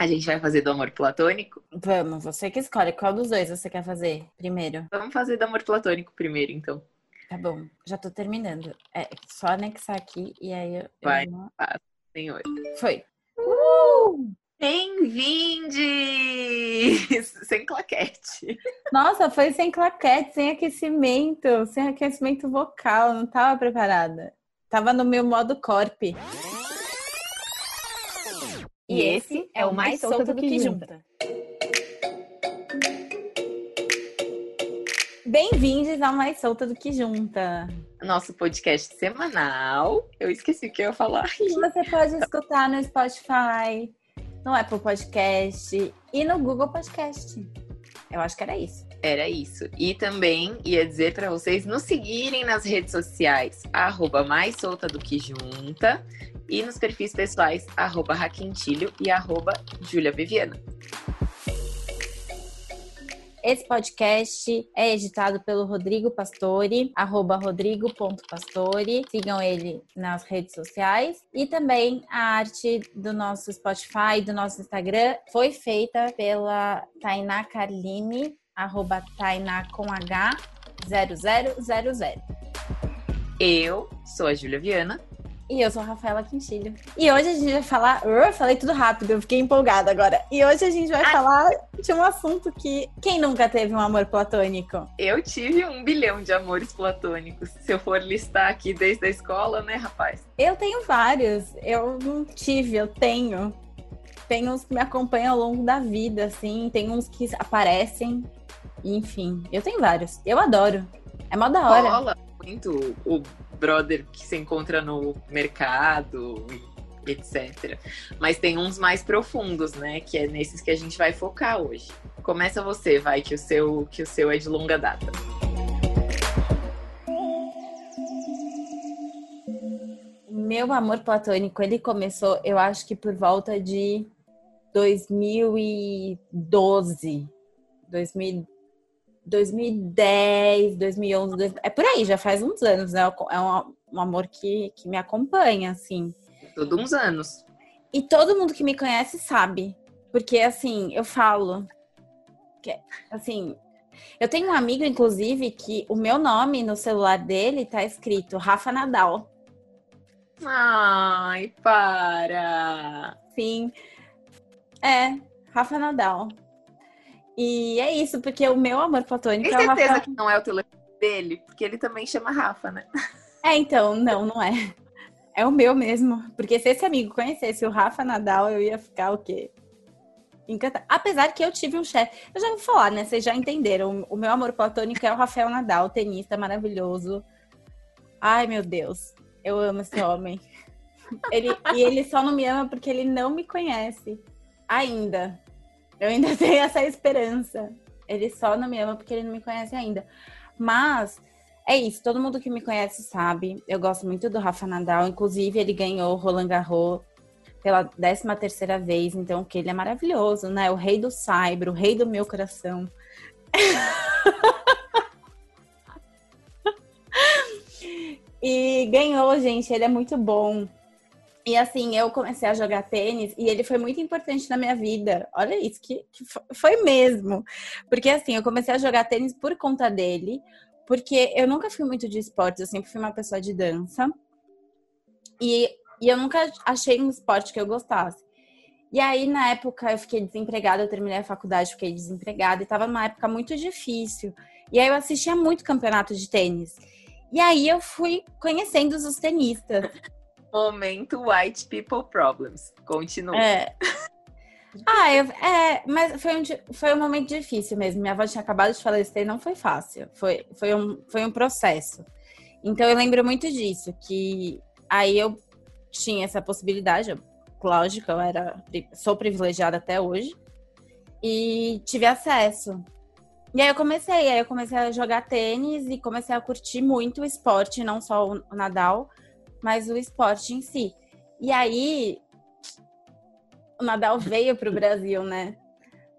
A gente vai fazer do amor platônico? Vamos, você que escolhe. Qual dos dois você quer fazer primeiro? Vamos fazer do amor platônico primeiro, então. Tá bom, já tô terminando. É só anexar aqui e aí eu. Vai, eu... passa, senhor. Foi. Uh! Bem-vindes! Sem claquete. Nossa, foi sem claquete, sem aquecimento, sem aquecimento vocal, não tava preparada. Tava no meu modo corp. E esse é o mais solto do que junta. Bem-vindos ao Mais Solta do que Junta. Nosso podcast semanal. Eu esqueci o que eu ia falar. Você pode escutar no Spotify, no Apple Podcast e no Google Podcast. Eu acho que era isso. Era isso. E também ia dizer para vocês nos seguirem nas redes sociais, arroba mais solta do que junta, e nos perfis pessoais, arroba Raquentilho e arroba Júlia Viviana. Esse podcast é editado pelo Rodrigo Pastore, arroba rodrigo.pastore. Sigam ele nas redes sociais. E também a arte do nosso Spotify, do nosso Instagram, foi feita pela Tainá Carline, arroba Tainá com H 0000. Eu sou a Júlia Viana. E eu sou a Rafaela Quintilho. E hoje a gente vai falar. Eu falei tudo rápido, eu fiquei empolgada agora. E hoje a gente vai ah. falar de um assunto que. Quem nunca teve um amor platônico? Eu tive um bilhão de amores platônicos. Se eu for listar aqui desde a escola, né, rapaz? Eu tenho vários. Eu não tive, eu tenho. Tem uns que me acompanham ao longo da vida, assim. Tem uns que aparecem. Enfim, eu tenho vários. Eu adoro. É mó da hora. Rola muito o brother que se encontra no mercado, etc. Mas tem uns mais profundos, né? Que é nesses que a gente vai focar hoje. Começa você, vai, que o seu, que o seu é de longa data. Meu amor platônico, ele começou, eu acho que por volta de 2012. 2000, 2010, 2011, 2000, é por aí, já faz uns anos, né? É um, um amor que, que me acompanha, assim. Todos uns anos. E todo mundo que me conhece sabe. Porque, assim, eu falo. Que, assim, eu tenho um amigo, inclusive, que o meu nome no celular dele tá escrito Rafa Nadal. Ai, para! Sim. É, Rafa Nadal. E é isso, porque o meu amor platônico Tem é o certeza Rafa... que não é o telefone dele? Porque ele também chama Rafa, né? É, então, não, não é. É o meu mesmo. Porque se esse amigo conhecesse o Rafa Nadal, eu ia ficar o quê? Encantada. Apesar que eu tive um chefe. Eu já vou falar, né? Vocês já entenderam. O meu amor platônico é o Rafael Nadal, tenista maravilhoso. Ai, meu Deus. Eu amo esse homem. Ele, e ele só não me ama porque ele não me conhece. Ainda. Eu ainda tenho essa esperança. Ele só não me ama porque ele não me conhece ainda. Mas é isso, todo mundo que me conhece sabe. Eu gosto muito do Rafa Nadal. Inclusive, ele ganhou o Roland Garros pela 13 terceira vez. Então, que ele é maravilhoso, né? O rei do cyber, o rei do meu coração. e ganhou, gente. Ele é muito bom. E assim, eu comecei a jogar tênis e ele foi muito importante na minha vida. Olha isso, que, que foi mesmo. Porque assim, eu comecei a jogar tênis por conta dele, porque eu nunca fui muito de esportes, eu sempre fui uma pessoa de dança. E, e eu nunca achei um esporte que eu gostasse. E aí, na época, eu fiquei desempregada, eu terminei a faculdade, fiquei desempregada, e tava numa época muito difícil. E aí eu assistia muito campeonato de tênis. E aí eu fui conhecendo os tenistas. Momento White People Problems. Continua. É. Ah, eu, é, mas foi um, foi um momento difícil mesmo. Minha avó tinha acabado de falecer, não foi fácil. Foi, foi, um, foi um processo. Então eu lembro muito disso, que aí eu tinha essa possibilidade, lógico, eu era, sou privilegiada até hoje, e tive acesso. E aí eu comecei, aí eu comecei a jogar tênis e comecei a curtir muito o esporte, não só o Nadal, mas o esporte em si. E aí, o Nadal veio para o Brasil, né?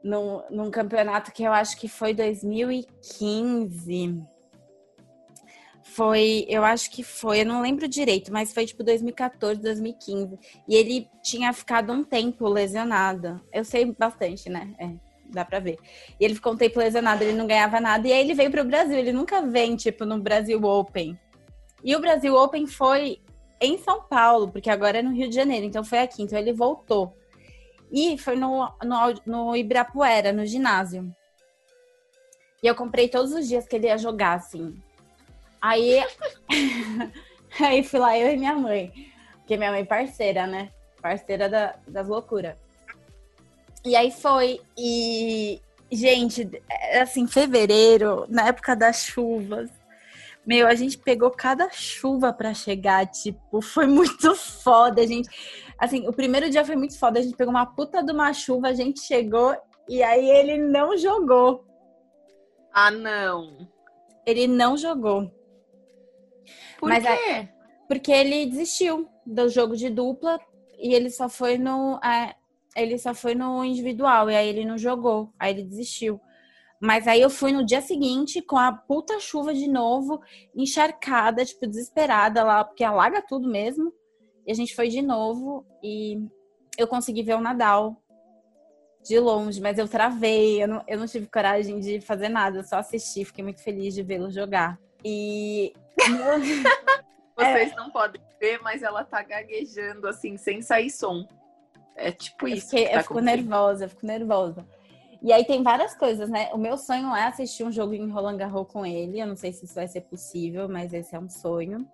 Num, num campeonato que eu acho que foi 2015. Foi, eu acho que foi, eu não lembro direito, mas foi tipo 2014, 2015. E ele tinha ficado um tempo lesionado. Eu sei bastante, né? É, dá pra ver. E ele ficou um tempo lesionado, ele não ganhava nada. E aí ele veio pro Brasil. Ele nunca vem, tipo, no Brasil Open. E o Brasil Open foi em São Paulo, porque agora é no Rio de Janeiro, então foi aqui. Então ele voltou. E foi no, no, no Ibirapuera, no ginásio. E eu comprei todos os dias que ele ia jogar, assim. Aí, aí fui lá eu e minha mãe. Porque minha mãe é parceira, né? Parceira da, das loucuras. E aí foi. E, gente, assim, fevereiro, na época das chuvas. Meu, a gente pegou cada chuva para chegar, tipo, foi muito foda, a gente. Assim, o primeiro dia foi muito foda, a gente pegou uma puta de uma chuva, a gente chegou e aí ele não jogou. Ah, não. Ele não jogou. Por Mas quê? aí- Porque ele desistiu do jogo de dupla e ele só foi no. é, ele só foi no individual, e aí ele não jogou. Aí ele desistiu. Mas aí eu fui no dia seguinte com a puta chuva de novo, encharcada, tipo, desesperada lá, porque alaga tudo mesmo. E a gente foi de novo e eu consegui ver o Nadal de longe, mas eu travei, eu não, eu não tive coragem de fazer nada, eu só assisti, fiquei muito feliz de vê-lo jogar. E. Vocês não podem ver, mas ela tá gaguejando assim, sem sair som. É tipo Eu, isso. fiquei- que tá eu fico nervosa, eu fico nervosa. E aí tem várias coisas, né? O meu sonho é assistir um jogo em Roland Garros com ele. Eu não sei se isso vai ser possível, mas esse é um sonho.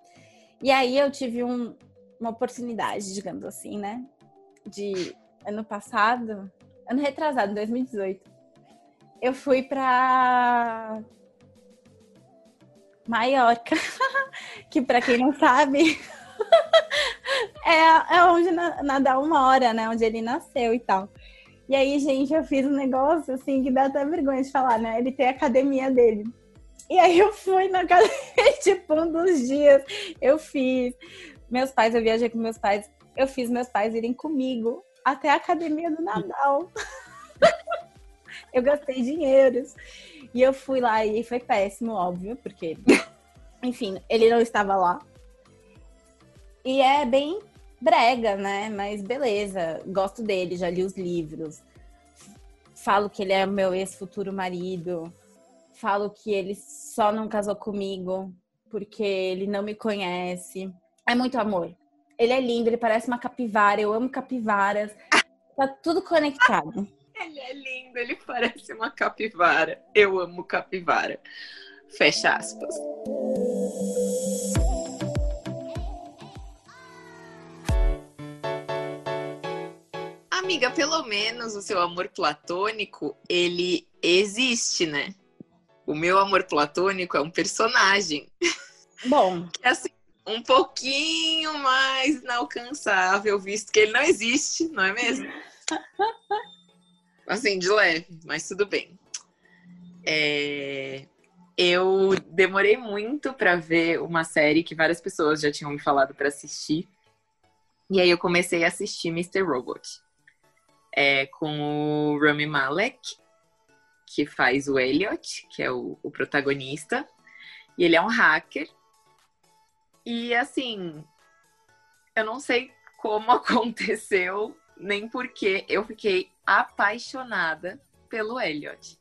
E aí eu tive um- uma oportunidade, digamos assim, né? De ano passado, ano retrasado, 2018. Eu fui pra Maiorca, que pra quem não sabe, é, é onde na- Nadal mora, né? Onde ele nasceu e tal. E aí, gente, eu fiz um negócio assim que dá até vergonha de falar, né? Ele tem a academia dele. E aí eu fui na academia, tipo, um dos dias eu fiz. Meus pais, eu viajei com meus pais, eu fiz meus pais irem comigo até a academia do Nadal. eu gastei dinheiros. E eu fui lá e foi péssimo, óbvio, porque, enfim, ele não estava lá. E é bem brega, né? Mas beleza, gosto dele, já li os livros. Falo que ele é meu ex-futuro marido. Falo que ele só não casou comigo porque ele não me conhece. É muito amor. Ele é lindo, ele parece uma capivara. Eu amo capivaras. Tá tudo conectado. Ele é lindo, ele parece uma capivara. Eu amo capivara. Fecha aspas. Amiga, pelo menos o seu amor platônico, ele existe, né? O meu amor platônico é um personagem Bom, que é assim, um pouquinho mais inalcançável, visto que ele não existe, não é mesmo? Assim, de leve, mas tudo bem. É, Eu demorei muito pra ver uma série que várias pessoas já tinham me falado pra assistir. E aí eu comecei a assistir Mr. Robot. É, com o Rami Malek, que faz o Elliot, que é o, o protagonista. E ele é um hacker. E assim, eu não sei como aconteceu, nem porque eu fiquei apaixonada pelo Elliot.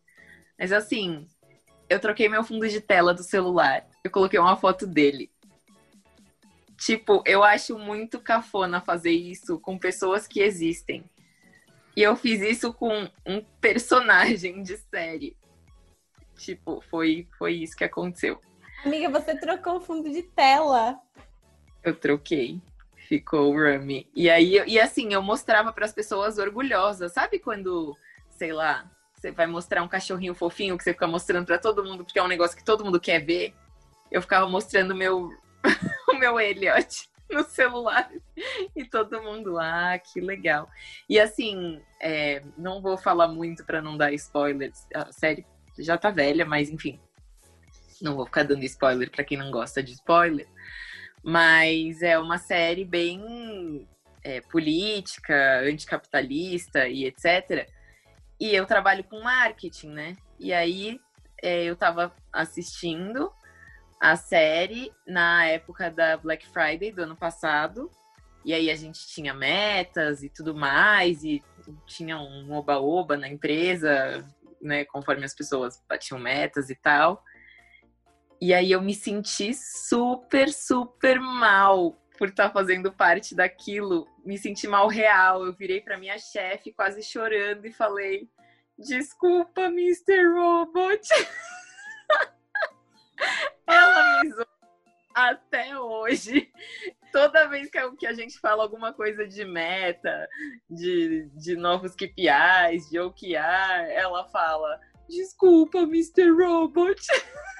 Mas assim, eu troquei meu fundo de tela do celular. Eu coloquei uma foto dele. Tipo, eu acho muito cafona fazer isso com pessoas que existem. E eu fiz isso com um personagem de série. Tipo, foi, foi isso que aconteceu. amiga, você trocou o fundo de tela. Eu troquei. Ficou o Rami. E aí, e assim, eu mostrava para as pessoas orgulhosas. Sabe quando, sei lá, você vai mostrar um cachorrinho fofinho que você fica mostrando para todo mundo porque é um negócio que todo mundo quer ver? Eu ficava mostrando meu, o meu Elliot no celular e todo mundo, ah, que legal. E assim, é, não vou falar muito para não dar spoilers. A série já tá velha, mas enfim, não vou ficar dando spoiler para quem não gosta de spoiler. Mas é uma série bem é, política, anticapitalista e etc. E eu trabalho com marketing, né? E aí é, eu tava assistindo, a série na época da Black Friday do ano passado. E aí a gente tinha metas e tudo mais, e tinha um oba-oba na empresa, né? Conforme as pessoas batiam metas e tal. E aí eu me senti super, super mal por estar tá fazendo parte daquilo. Me senti mal real. Eu virei para minha chefe quase chorando e falei: Desculpa, Mr. Robot. Ela me zoou até hoje. Toda vez que a gente fala alguma coisa de meta, de, de novos KPIs, de OKR, ela fala: Desculpa, Mr. Robot.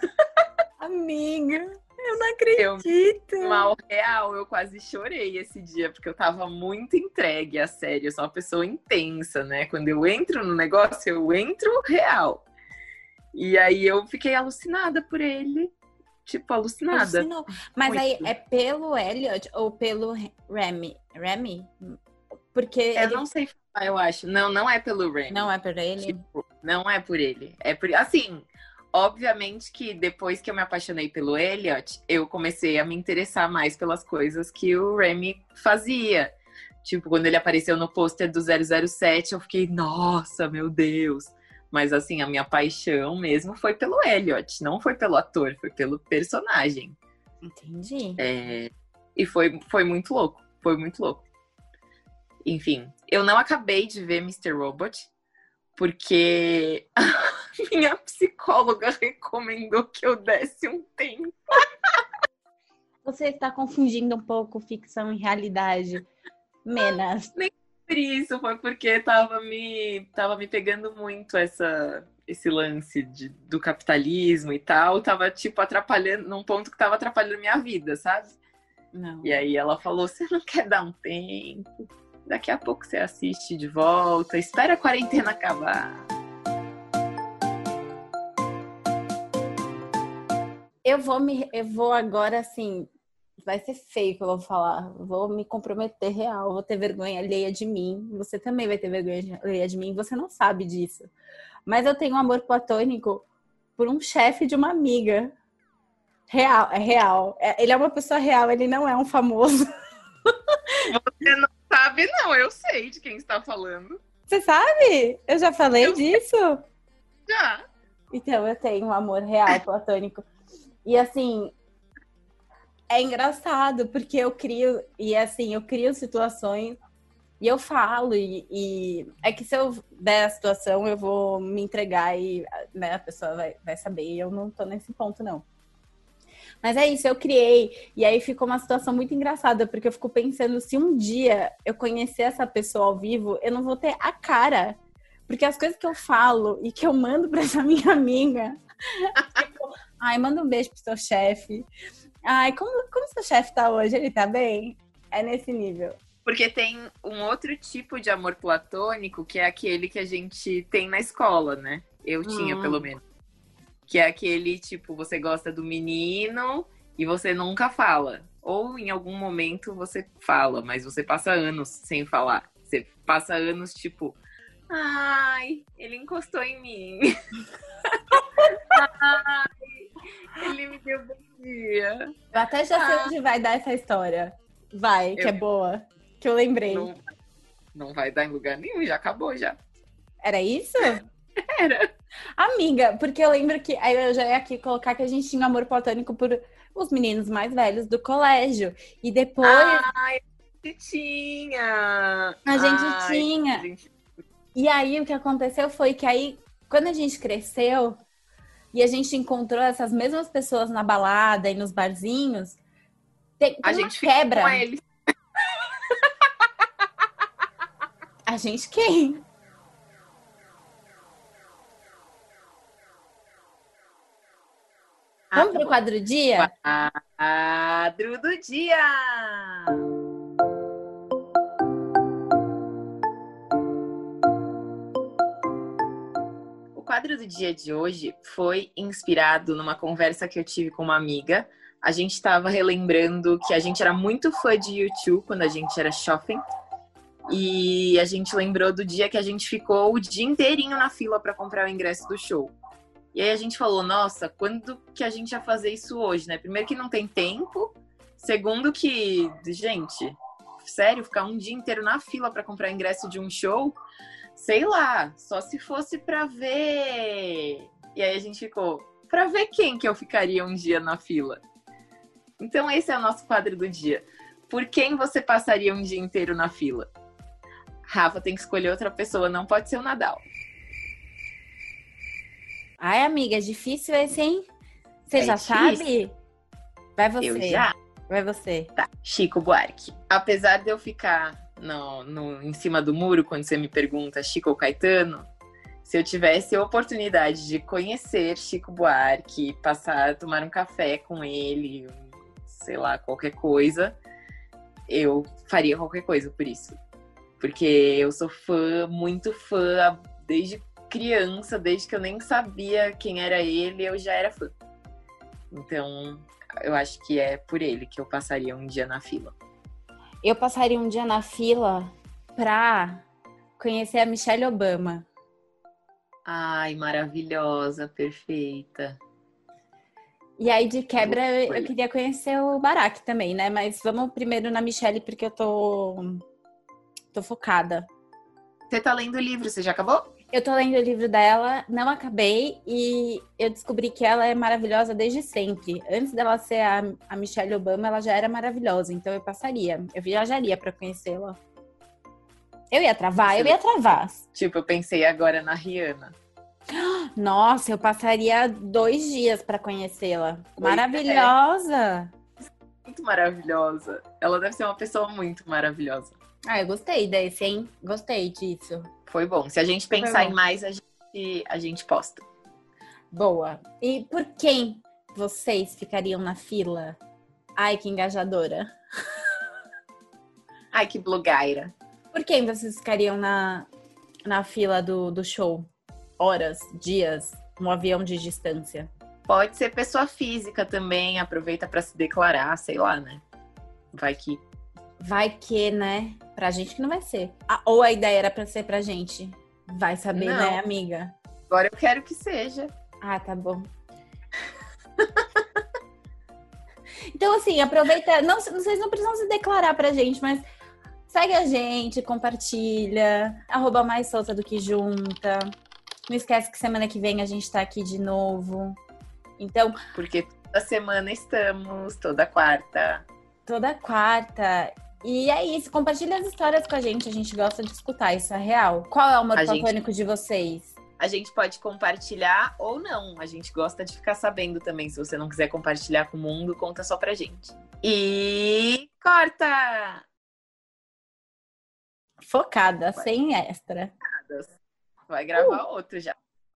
Amiga, eu não acredito. Eu, mal real, eu quase chorei esse dia, porque eu tava muito entregue à série. Eu sou uma pessoa intensa, né? Quando eu entro no negócio, eu entro real. E aí eu fiquei alucinada por ele tipo, alucinada. Alucinou. Mas Muito. aí é pelo Elliot ou pelo Remy? Remy? Porque. Eu ele... não sei falar, eu acho. Não, não é pelo Remy. Não é por ele? Tipo, não é por ele. É por. Assim. Obviamente que depois que eu me apaixonei pelo Elliot, eu comecei a me interessar mais pelas coisas que o Remy fazia. Tipo, quando ele apareceu no pôster do 007, eu fiquei, nossa, meu Deus. Mas assim, a minha paixão mesmo foi pelo Elliot, não foi pelo ator, foi pelo personagem. Entendi. É, e foi, foi muito louco, foi muito louco. Enfim, eu não acabei de ver Mr. Robot, porque a minha psicóloga recomendou que eu desse um tempo. Você está confundindo um pouco ficção e realidade. Menas. Nem por isso, foi porque tava me, tava me pegando muito essa, esse lance de, do capitalismo e tal. Tava, tipo, atrapalhando, num ponto que tava atrapalhando minha vida, sabe? Não. E aí ela falou: você não quer dar um tempo? Daqui a pouco você assiste de volta, espera a quarentena acabar. Eu vou me, eu vou agora assim vai ser feio que eu vou falar. Vou me comprometer real, vou ter vergonha alheia de mim. Você também vai ter vergonha alheia de mim, você não sabe disso. Mas eu tenho um amor platônico por um chefe de uma amiga. Real, é real. É, ele é uma pessoa real, ele não é um famoso. Você não sabe, não. Eu sei de quem está falando. Você sabe? Eu já falei eu disso? Já. Então, eu tenho um amor real platônico. E assim, é engraçado, porque eu crio, e assim, eu crio situações e eu falo, e, e, é que se eu der a situação, eu vou me entregar e né, a pessoa vai, vai saber, eu não tô nesse ponto, não. Mas é isso, eu criei, e aí ficou uma situação muito engraçada, porque eu fico pensando, se um dia eu conhecer essa pessoa ao vivo, eu não vou ter a cara. Porque as coisas que eu falo e que eu mando para essa minha amiga, tipo, ai, manda um beijo pro seu chefe. Ai, como, como seu chefe tá hoje? Ele tá bem? É nesse nível. Porque tem um outro tipo de amor platônico, que é aquele que a gente tem na escola, né? Eu hum. tinha, pelo menos. Que é aquele, tipo, você gosta do menino e você nunca fala. Ou em algum momento você fala, mas você passa anos sem falar. Você passa anos, tipo, ai, ele encostou em mim. Eu até já sei ah. onde vai dar essa história. Vai, eu... que é boa. Que eu lembrei. Não, não vai dar em lugar nenhum, já acabou já. Era isso? Era. Amiga, porque eu lembro que aí eu já ia aqui colocar que a gente tinha amor platônico por os meninos mais velhos do colégio. E depois. Ai, a gente tinha! A gente Ai, tinha. Gente... E aí o que aconteceu foi que aí, quando a gente cresceu, e a gente encontrou essas mesmas pessoas na balada e nos barzinhos, tem, tem a gente quebra. Com eles. a gente quem? Vamos pro quadro do dia? Quadro do dia! Quadro do dia de hoje foi inspirado numa conversa que eu tive com uma amiga. A gente estava relembrando que a gente era muito fã de YouTube quando a gente era shopping. E a gente lembrou do dia que a gente ficou o dia inteirinho na fila para comprar o ingresso do show. E aí a gente falou, nossa, quando que a gente ia fazer isso hoje, né? Primeiro que não tem tempo, segundo que, gente, sério, ficar um dia inteiro na fila para comprar ingresso de um show, sei lá, só se fosse para ver. E aí a gente ficou, para ver quem que eu ficaria um dia na fila? Então esse é o nosso quadro do dia. Por quem você passaria um dia inteiro na fila? Rafa tem que escolher outra pessoa, não pode ser o Nadal. Ai, amiga, é difícil esse, hein? Você é já difícil. sabe? Vai você. Eu já. Vai você. Tá, Chico Buarque. Apesar de eu ficar no, no, em cima do muro quando você me pergunta Chico ou Caetano, se eu tivesse a oportunidade de conhecer Chico Buarque, passar, tomar um café com ele, sei lá, qualquer coisa, eu faria qualquer coisa por isso. Porque eu sou fã, muito fã, desde criança, desde que eu nem sabia quem era ele, eu já era fã. Então, eu acho que é por ele que eu passaria um dia na fila. Eu passaria um dia na fila pra conhecer a Michelle Obama. Ai, maravilhosa, perfeita. E aí, de quebra, eu queria conhecer o Barack também, né? Mas vamos primeiro na Michelle, porque eu tô, tô focada. Você tá lendo o livro, você já acabou? Eu tô lendo o livro dela, não acabei, e eu descobri que ela é maravilhosa desde sempre. Antes dela ser a, a Michelle Obama, ela já era maravilhosa, então eu passaria, eu viajaria para conhecê-la. Eu ia travar, eu ia travar. Tipo, eu pensei agora na Rihanna. Nossa, eu passaria dois dias para conhecê-la. Maravilhosa! É. Muito maravilhosa. Ela deve ser uma pessoa muito maravilhosa. Ah, eu gostei desse, hein? Gostei disso. Foi bom. Se a gente pensar em mais, a gente, a gente posta. Boa. E por quem vocês ficariam na fila? Ai, que engajadora. Ai, que blogueira. Por quem vocês ficariam na, na fila do, do show? Horas, dias, um avião de distância? Pode ser pessoa física também, aproveita para se declarar, sei lá, né? Vai que vai que, né? Pra gente que não vai ser. Ah, ou a ideia era pra ser pra gente. Vai saber, não. né, amiga? Agora eu quero que seja. Ah, tá bom. então, assim, aproveita. Não, vocês não precisam se declarar pra gente, mas segue a gente, compartilha. Arroba mais solta do que junta. Não esquece que semana que vem a gente tá aqui de novo. Então. Porque toda semana estamos, toda quarta. Toda quarta. E é isso, compartilha as histórias com a gente, a gente gosta de escutar, isso é real. Qual é o modo platônico gente... de vocês? A gente pode compartilhar ou não. A gente gosta de ficar sabendo também. Se você não quiser compartilhar com o mundo, conta só pra gente. E corta! Focada, Vai. sem extra. Vai gravar uh. outro já.